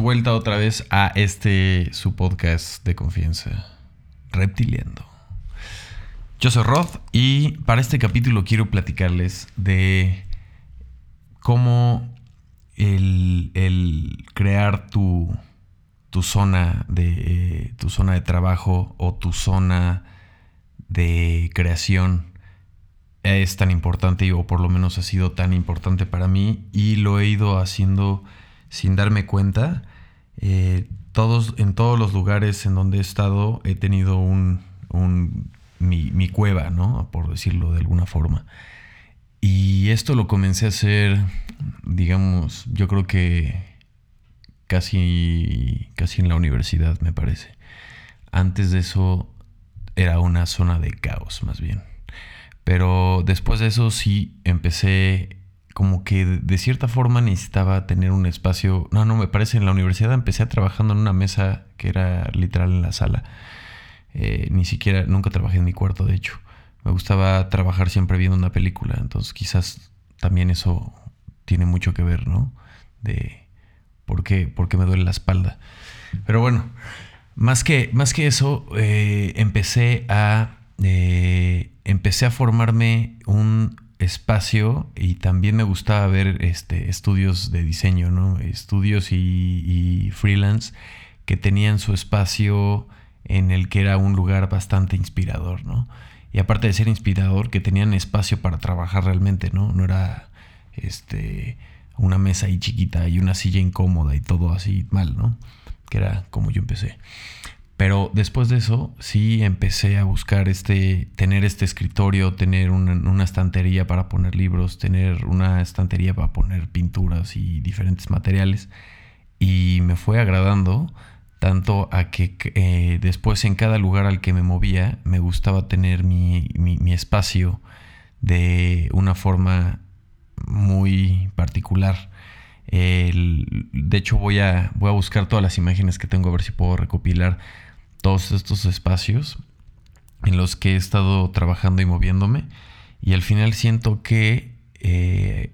vuelta otra vez a este su podcast de confianza, Reptiliendo. Yo soy Rod y para este capítulo quiero platicarles de cómo el, crear tu, tu, zona de, tu zona de trabajo o tu zona de creación es tan importante o por lo menos ha sido tan importante para mí y lo he ido haciendo sin darme cuenta. Eh, todos, en todos los lugares en donde he estado he tenido un, mi, cueva, ¿no? Por decirlo de alguna forma. Y esto lo comencé a hacer, digamos, yo creo que casi, casi en la universidad, me parece. Antes de eso era una zona de caos, más bien. Pero después de eso sí empecé como que de cierta forma necesitaba tener un espacio. No, no, me parece en la universidad empecé trabajando en una mesa que era literal en la sala. Eh, ni siquiera, nunca trabajé en mi cuarto, de hecho. Me gustaba trabajar siempre viendo una película, entonces quizás también eso tiene mucho que ver, ¿no? De por qué, por qué me duele la espalda. Pero bueno, más que, más que eso, eh, empecé a. Eh, empecé a formarme un espacio y también me gustaba ver este, estudios de diseño, ¿no? Estudios y, freelance que tenían su espacio en el que era un lugar bastante inspirador, ¿no? Y aparte de ser inspirador, que tenían espacio para trabajar realmente, ¿no? No era este, una mesa ahí chiquita y una silla incómoda y todo así mal, ¿no? Que era como yo empecé. Pero después de eso, sí empecé a buscar este, tener este escritorio, tener una, estantería para poner libros, tener una estantería para poner pinturas y diferentes materiales. Y me fue agradando tanto a que eh, después en cada lugar al que me movía me gustaba tener mi, espacio de una forma muy particular. de hecho voy a, voy a buscar todas las imágenes que tengo a ver si puedo recopilar todos estos espacios en los que he estado trabajando y moviéndome y al final siento que eh,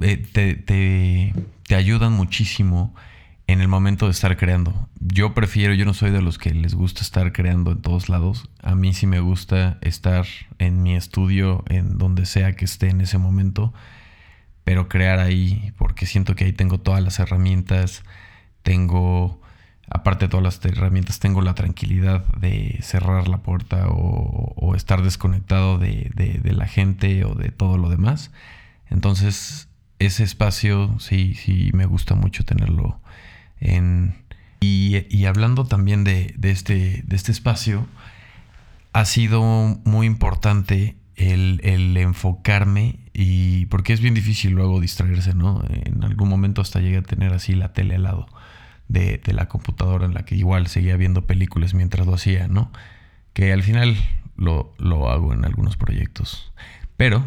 eh, te, ayudan muchísimo en el momento de estar creando. Yo prefiero, yo no soy de los que les gusta estar creando en todos lados. A mí sí me gusta estar en mi estudio, en donde sea que esté en ese momento, pero crear ahí, porque siento que ahí tengo todas las herramientas, tengo aparte de todas las herramientas, tengo la tranquilidad de cerrar la puerta o, estar desconectado de, la gente o de todo lo demás. Entonces, ese espacio sí, sí me gusta mucho tenerlo en... Y, hablando también de, este, de este espacio, ha sido muy importante el, el, enfocarme y porque es bien difícil luego distraerse, ¿no? En algún momento hasta llegué a tener así la tele al lado de, la computadora en la que igual seguía viendo películas mientras lo hacía, ¿no? Que al final lo, hago en algunos proyectos. Pero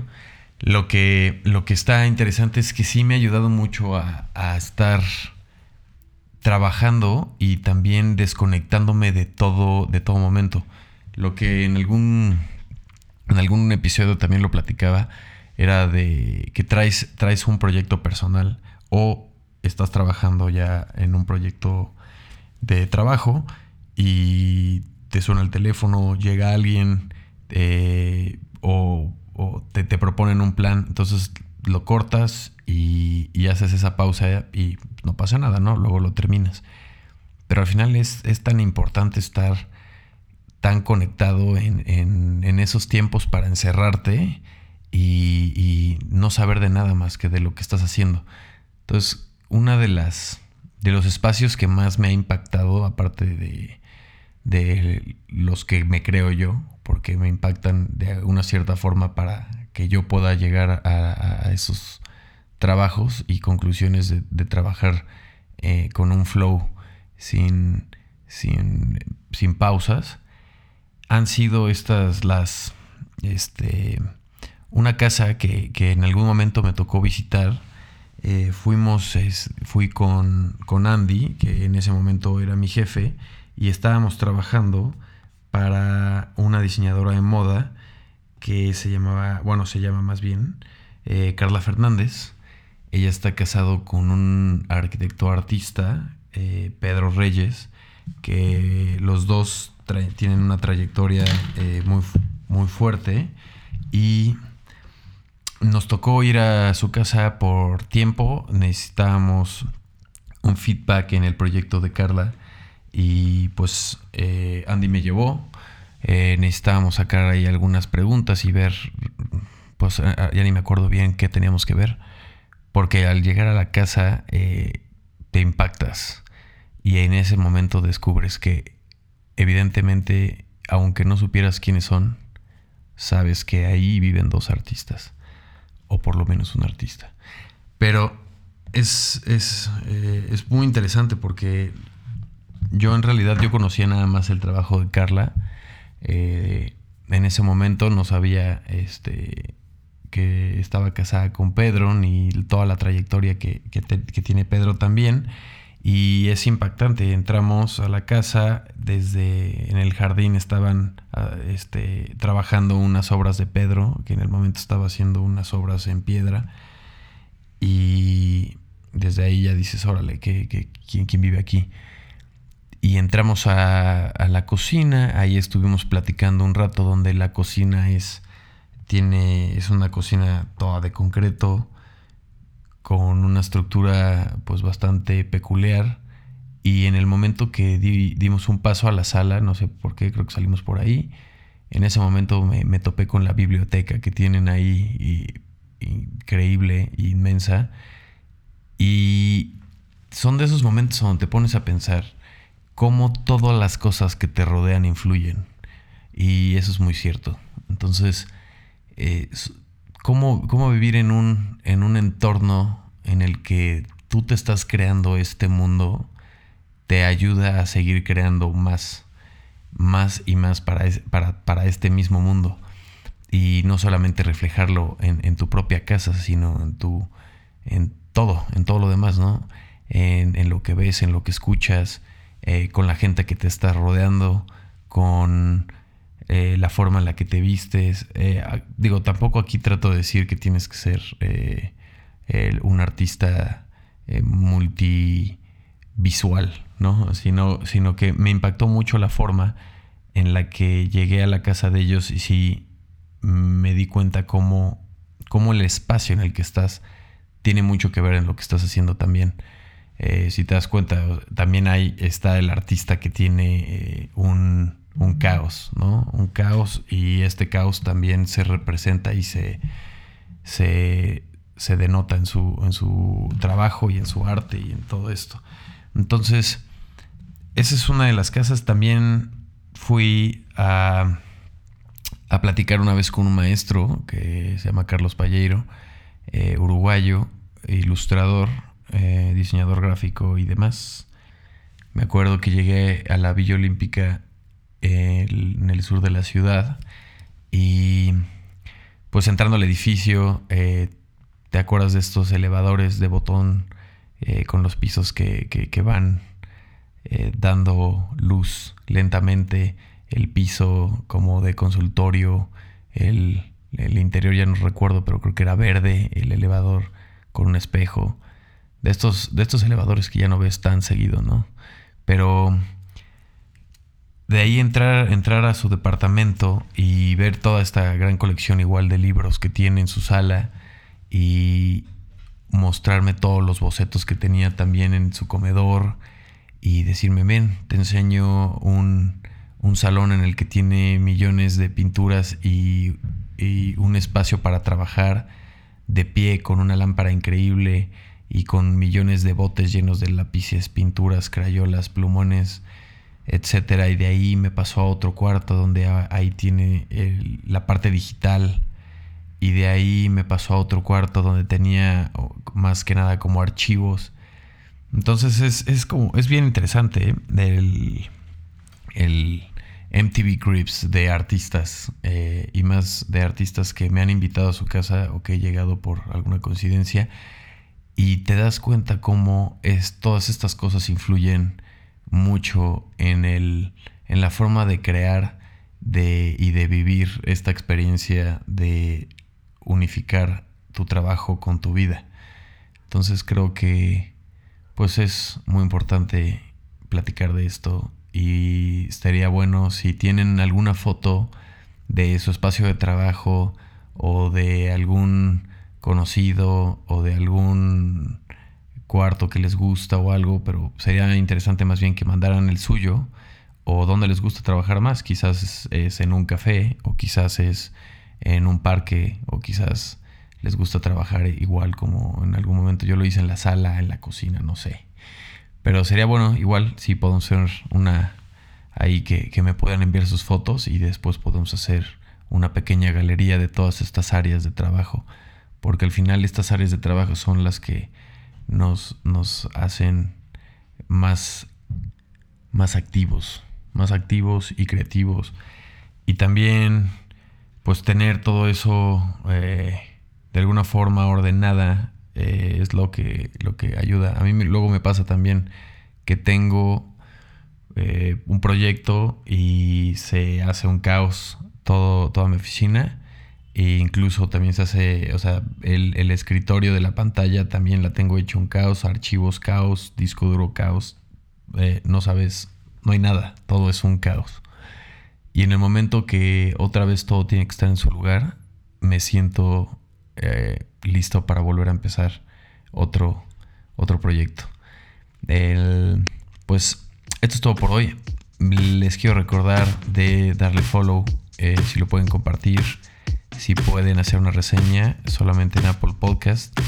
lo que, lo que está interesante es que sí me ha ayudado mucho a, estar trabajando y también desconectándome de todo, de todo momento. Lo que en algún, en algún episodio también lo platicaba era de que traes, traes un proyecto personal o estás trabajando ya en un proyecto de trabajo y te suena el teléfono, llega alguien eh, o, te, proponen un plan, entonces lo cortas y, haces esa pausa y no pasa nada, ¿no? Luego lo terminas. Pero al final es, tan importante estar tan conectado en, esos tiempos para encerrarte y, y, no saber de nada más que de lo que estás haciendo. Entonces, una de las de los espacios que más me ha impactado, aparte de, de los que me creo yo, porque me impactan de una cierta forma para que yo pueda llegar a, esos trabajos y conclusiones de, trabajar eh, con un flow sin, sin, sin, pausas, han sido estas las, este, una casa que, que en algún momento me tocó visitar eh, fuimos, fui con, con, Andy, que en ese momento era mi jefe, y estábamos trabajando para una diseñadora de moda que se llamaba, bueno, se llama más bien eh, Carla Fernández. Ella está casado con un arquitecto artista, eh, Pedro Reyes, que los dos tienen una trayectoria muy, muy fuerte y nos tocó ir a su casa por tiempo, necesitábamos un feedback en el proyecto de Carla y pues eh, Andy me llevó, necesitábamos sacar ahí algunas preguntas y ver, pues ya ni me acuerdo bien qué teníamos que ver, porque al llegar a la casa te impactas y en ese momento descubres que evidentemente, aunque no supieras quiénes son, sabes que ahí viven dos artistas, o por lo menos un artista. Pero es, es, eh, muy interesante porque yo en realidad yo conocía nada más el trabajo de Carla. Eh, en ese momento no sabía este, que estaba casada con Pedro, ni toda la trayectoria que, tiene Pedro también. Y es impactante. Entramos a la casa, desde en el jardín estaban ah, este, trabajando unas obras de Pedro, que en el momento estaba haciendo unas obras en piedra. Y desde ahí ya dices, órale, ¿qué, quién, quién, vive aquí? Y entramos a, a la cocina, ahí estuvimos platicando un rato donde la cocina es tiene, es una cocina toda de concreto, con una estructura pues bastante peculiar. Y en el momento que dimos un paso a la sala, no sé por qué, creo que salimos por ahí, en ese momento me, topé con la biblioteca que tienen ahí, increíble, inmensa. Y son de esos momentos donde te pones a pensar cómo todas las cosas que te rodean influyen. Y eso es muy cierto. Entonces, eh, cómo, vivir en un, en un entorno en el que tú te estás creando este mundo te ayuda a seguir creando más, más y más para, para, este mismo mundo. Y no solamente reflejarlo en, tu propia casa, sino en tu, en todo, en todo lo demás, ¿no? En, lo que ves, en lo que escuchas, eh, con la gente que te está rodeando, con eh, la forma en la que te vistes. Eh, digo, tampoco aquí trato de decir que tienes que ser eh, un artista multivisual, ¿no? Sino, sino que me impactó mucho la forma en la que llegué a la casa de ellos y sí me di cuenta cómo, cómo el espacio en el que estás tiene mucho que ver en lo que estás haciendo también. si te das cuenta, también hay, está el artista que tiene un, un caos, ¿no? Un caos y este caos también se representa y se, se, denota en su, en su trabajo y en su arte y en todo esto. Entonces, esa es una de las casas. También fui a, a platicar una vez con un maestro que se llama Carlos Palleiro, eh, uruguayo, ilustrador, eh, diseñador gráfico y demás. Me acuerdo que llegué a la Villa Olímpica en el sur de la ciudad. Y pues entrando al edificio, eh, te acuerdas de estos elevadores de botón eh, con los pisos que, que, van eh, dando luz lentamente, el piso como de consultorio, el, el, interior ya no recuerdo, pero creo que era verde, el elevador con un espejo. De estos, de estos elevadores que ya no ves tan seguido, ¿no? Pero de ahí entrar, entrar a su departamento y ver toda esta gran colección igual de libros que tiene en su sala y mostrarme todos los bocetos que tenía también en su comedor y decirme, ven, te enseño un, salón en el que tiene millones de pinturas y, y un espacio para trabajar de pie con una lámpara increíble y con millones de botes llenos de lápices, pinturas, crayolas, plumones etcétera. Y de ahí me pasó a otro cuarto donde ahí tiene la parte digital. Y de ahí me pasó a otro cuarto donde tenía más que nada como archivos. Entonces es, como, es bien interesante ¿eh? el, MTV Grips de artistas eh, y más de artistas que me han invitado a su casa o que he llegado por alguna coincidencia y te das cuenta cómo es, todas estas cosas influyen mucho en, el, en la forma de crear de, y de vivir esta experiencia de unificar tu trabajo con tu vida. Entonces creo que pues es muy importante platicar de esto y estaría bueno si tienen alguna foto de su espacio de trabajo o de algún conocido o de algún cuarto que les gusta o algo, pero sería interesante más bien que mandaran el suyo o dónde les gusta trabajar más. Quizás es en un café o quizás es en un parque o quizás les gusta trabajar igual como en algún momento yo lo hice en la sala, en la cocina, no sé. Pero sería bueno igual si podemos hacer una ahí que, que me puedan enviar sus fotos y después podemos hacer una pequeña galería de todas estas áreas de trabajo. Porque al final estas áreas de trabajo son las que nos, nos hacen más, más activos, más activos y creativos. Y también pues tener todo eso eh, de alguna forma ordenada eh, es lo que, lo que ayuda. A mí luego me pasa también que tengo eh, un proyecto y se hace un caos todo, toda mi oficina. E incluso también se hace, o sea, el, el, escritorio de la pantalla también la tengo hecho un caos, archivos caos, disco duro caos. Eh, no sabes, no hay nada, todo es un caos. Y en el momento que otra vez todo tiene que estar en su lugar, me siento eh, listo para volver a empezar otro, otro proyecto. El, pues esto es todo por hoy. Les quiero recordar de darle follow eh, si lo pueden compartir, si pueden hacer una reseña solamente en Apple Podcast.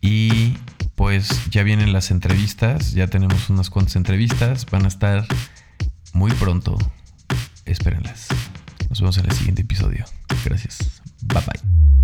Y pues ya vienen las entrevistas, ya tenemos unas cuantas entrevistas, van a estar muy pronto. Espérenlas. Nos vemos en el siguiente episodio. Gracias. Bye bye.